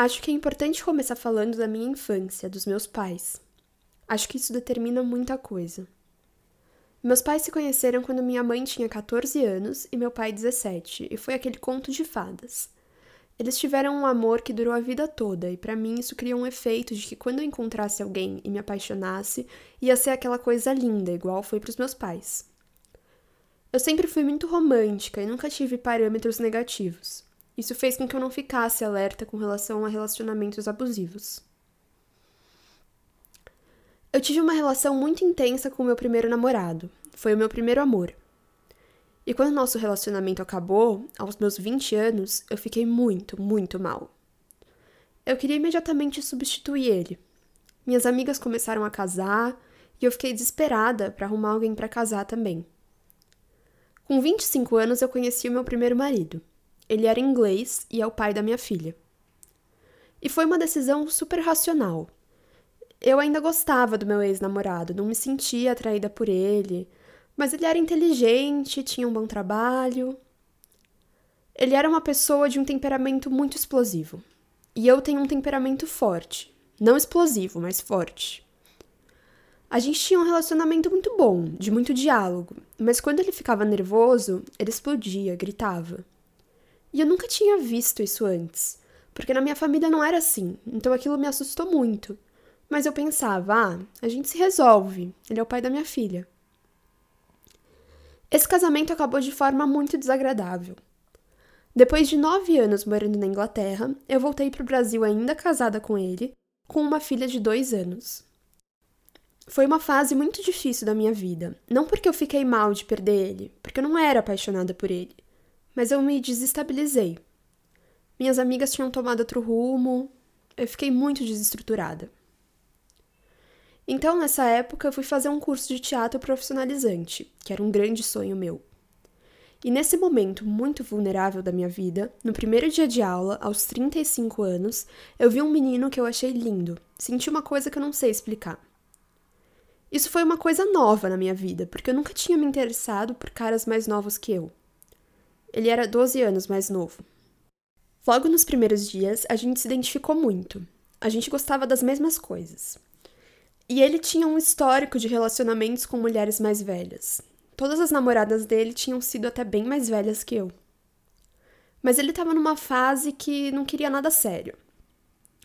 Acho que é importante começar falando da minha infância, dos meus pais. Acho que isso determina muita coisa. Meus pais se conheceram quando minha mãe tinha 14 anos e meu pai 17, e foi aquele conto de fadas. Eles tiveram um amor que durou a vida toda, e para mim isso criou um efeito de que quando eu encontrasse alguém e me apaixonasse, ia ser aquela coisa linda, igual foi para os meus pais. Eu sempre fui muito romântica e nunca tive parâmetros negativos. Isso fez com que eu não ficasse alerta com relação a relacionamentos abusivos. Eu tive uma relação muito intensa com o meu primeiro namorado. Foi o meu primeiro amor. E quando nosso relacionamento acabou, aos meus 20 anos, eu fiquei muito, muito mal. Eu queria imediatamente substituir ele. Minhas amigas começaram a casar e eu fiquei desesperada para arrumar alguém para casar também. Com 25 anos, eu conheci o meu primeiro marido. Ele era inglês e é o pai da minha filha. E foi uma decisão super racional. Eu ainda gostava do meu ex-namorado, não me sentia atraída por ele, mas ele era inteligente, tinha um bom trabalho. Ele era uma pessoa de um temperamento muito explosivo. E eu tenho um temperamento forte. Não explosivo, mas forte. A gente tinha um relacionamento muito bom, de muito diálogo, mas quando ele ficava nervoso, ele explodia, gritava. E eu nunca tinha visto isso antes, porque na minha família não era assim, então aquilo me assustou muito. Mas eu pensava, ah, a gente se resolve, ele é o pai da minha filha. Esse casamento acabou de forma muito desagradável. Depois de nove anos morando na Inglaterra, eu voltei para o Brasil ainda casada com ele, com uma filha de dois anos. Foi uma fase muito difícil da minha vida, não porque eu fiquei mal de perder ele, porque eu não era apaixonada por ele mas eu me desestabilizei. Minhas amigas tinham tomado outro rumo, eu fiquei muito desestruturada. Então, nessa época, eu fui fazer um curso de teatro profissionalizante, que era um grande sonho meu. E nesse momento muito vulnerável da minha vida, no primeiro dia de aula, aos 35 anos, eu vi um menino que eu achei lindo. Senti uma coisa que eu não sei explicar. Isso foi uma coisa nova na minha vida, porque eu nunca tinha me interessado por caras mais novos que eu. Ele era 12 anos mais novo. Logo nos primeiros dias, a gente se identificou muito. A gente gostava das mesmas coisas. E ele tinha um histórico de relacionamentos com mulheres mais velhas. Todas as namoradas dele tinham sido até bem mais velhas que eu. Mas ele estava numa fase que não queria nada sério.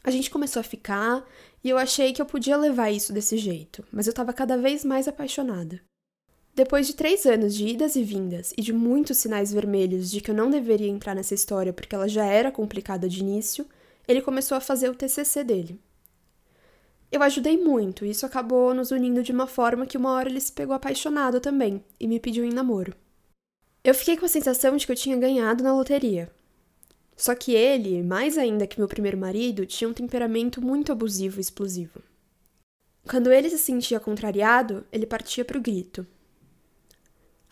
A gente começou a ficar e eu achei que eu podia levar isso desse jeito, mas eu estava cada vez mais apaixonada. Depois de três anos de idas e vindas e de muitos sinais vermelhos de que eu não deveria entrar nessa história porque ela já era complicada de início, ele começou a fazer o TCC dele. Eu ajudei muito e isso acabou nos unindo de uma forma que uma hora ele se pegou apaixonado também e me pediu em namoro. Eu fiquei com a sensação de que eu tinha ganhado na loteria. Só que ele, mais ainda que meu primeiro marido, tinha um temperamento muito abusivo e explosivo. Quando ele se sentia contrariado, ele partia para o grito.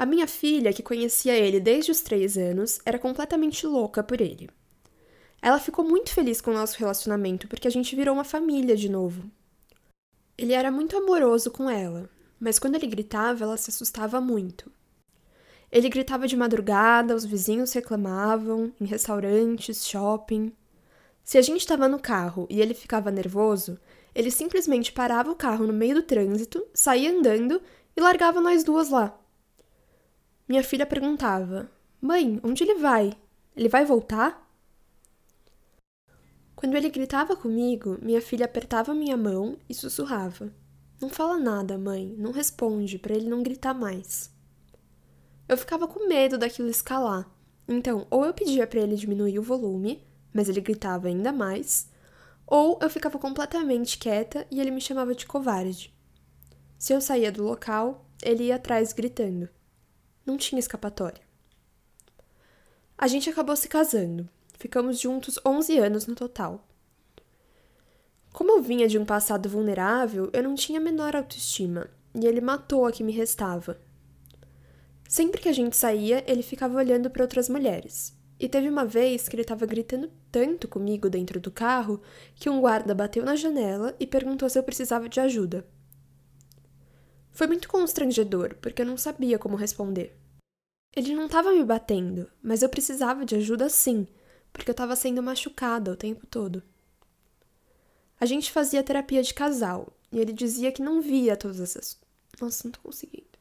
A minha filha, que conhecia ele desde os três anos, era completamente louca por ele. Ela ficou muito feliz com o nosso relacionamento porque a gente virou uma família de novo. Ele era muito amoroso com ela, mas quando ele gritava, ela se assustava muito. Ele gritava de madrugada, os vizinhos reclamavam, em restaurantes, shopping. Se a gente estava no carro e ele ficava nervoso, ele simplesmente parava o carro no meio do trânsito, saía andando e largava nós duas lá. Minha filha perguntava: Mãe, onde ele vai? Ele vai voltar? Quando ele gritava comigo, minha filha apertava minha mão e sussurrava: Não fala nada, mãe, não responde, para ele não gritar mais. Eu ficava com medo daquilo escalar, então ou eu pedia para ele diminuir o volume, mas ele gritava ainda mais, ou eu ficava completamente quieta e ele me chamava de covarde. Se eu saía do local, ele ia atrás gritando. Não tinha escapatória. A gente acabou se casando. Ficamos juntos 11 anos no total. Como eu vinha de um passado vulnerável, eu não tinha a menor autoestima, e ele matou a que me restava. Sempre que a gente saía, ele ficava olhando para outras mulheres. E teve uma vez que ele estava gritando tanto comigo dentro do carro que um guarda bateu na janela e perguntou se eu precisava de ajuda. Foi muito constrangedor, porque eu não sabia como responder. Ele não estava me batendo, mas eu precisava de ajuda sim, porque eu estava sendo machucada o tempo todo. A gente fazia terapia de casal e ele dizia que não via todas essas. Nossa, não tô conseguindo.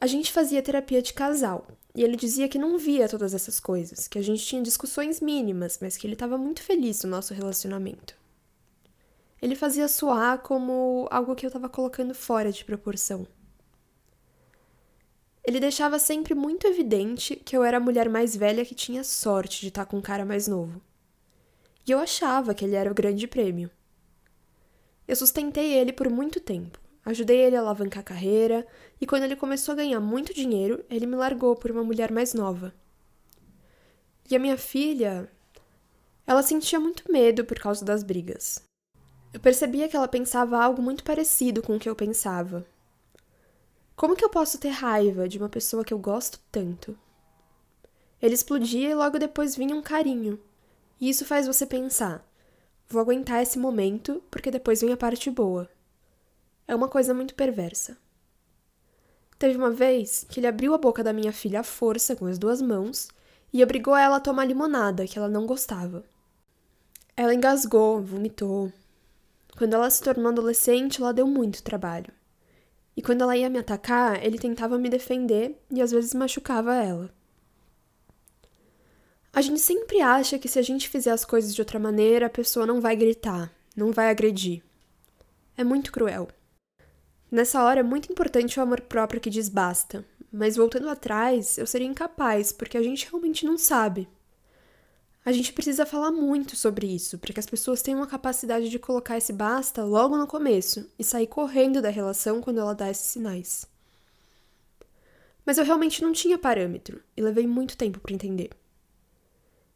A gente fazia terapia de casal e ele dizia que não via todas essas coisas, que a gente tinha discussões mínimas, mas que ele estava muito feliz no nosso relacionamento. Ele fazia soar como algo que eu estava colocando fora de proporção. Ele deixava sempre muito evidente que eu era a mulher mais velha que tinha sorte de estar com um cara mais novo. E eu achava que ele era o grande prêmio. Eu sustentei ele por muito tempo, ajudei ele a alavancar a carreira, e quando ele começou a ganhar muito dinheiro, ele me largou por uma mulher mais nova. E a minha filha. Ela sentia muito medo por causa das brigas. Eu percebia que ela pensava algo muito parecido com o que eu pensava, como que eu posso ter raiva de uma pessoa que eu gosto tanto? Ele explodia e logo depois vinha um carinho. E isso faz você pensar: vou aguentar esse momento porque depois vem a parte boa. É uma coisa muito perversa. Teve uma vez que ele abriu a boca da minha filha à força com as duas mãos e obrigou ela a tomar limonada que ela não gostava. Ela engasgou, vomitou. Quando ela se tornou adolescente, ela deu muito trabalho. E quando ela ia me atacar, ele tentava me defender e às vezes machucava ela. A gente sempre acha que se a gente fizer as coisas de outra maneira, a pessoa não vai gritar, não vai agredir. É muito cruel. Nessa hora é muito importante o amor próprio que diz basta, mas voltando atrás, eu seria incapaz, porque a gente realmente não sabe. A gente precisa falar muito sobre isso, para que as pessoas tenham a capacidade de colocar esse basta logo no começo e sair correndo da relação quando ela dá esses sinais. Mas eu realmente não tinha parâmetro e levei muito tempo para entender.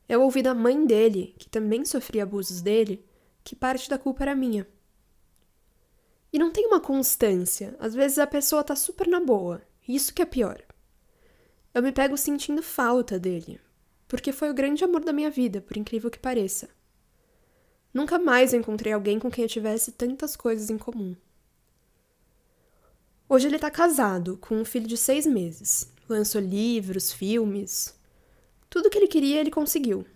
Eu ouvi da mãe dele, que também sofria abusos dele, que parte da culpa era minha. E não tem uma constância, às vezes a pessoa tá super na boa, isso que é pior. Eu me pego sentindo falta dele, porque foi o grande amor da minha vida, por incrível que pareça. Nunca mais encontrei alguém com quem eu tivesse tantas coisas em comum. Hoje ele está casado, com um filho de seis meses. Lançou livros, filmes. Tudo que ele queria, ele conseguiu.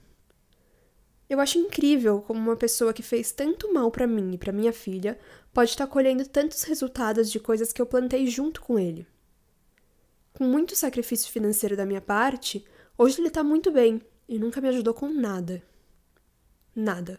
Eu acho incrível como uma pessoa que fez tanto mal para mim e para minha filha pode estar tá colhendo tantos resultados de coisas que eu plantei junto com ele. Com muito sacrifício financeiro da minha parte, Hoje ele tá muito bem e nunca me ajudou com nada. Nada.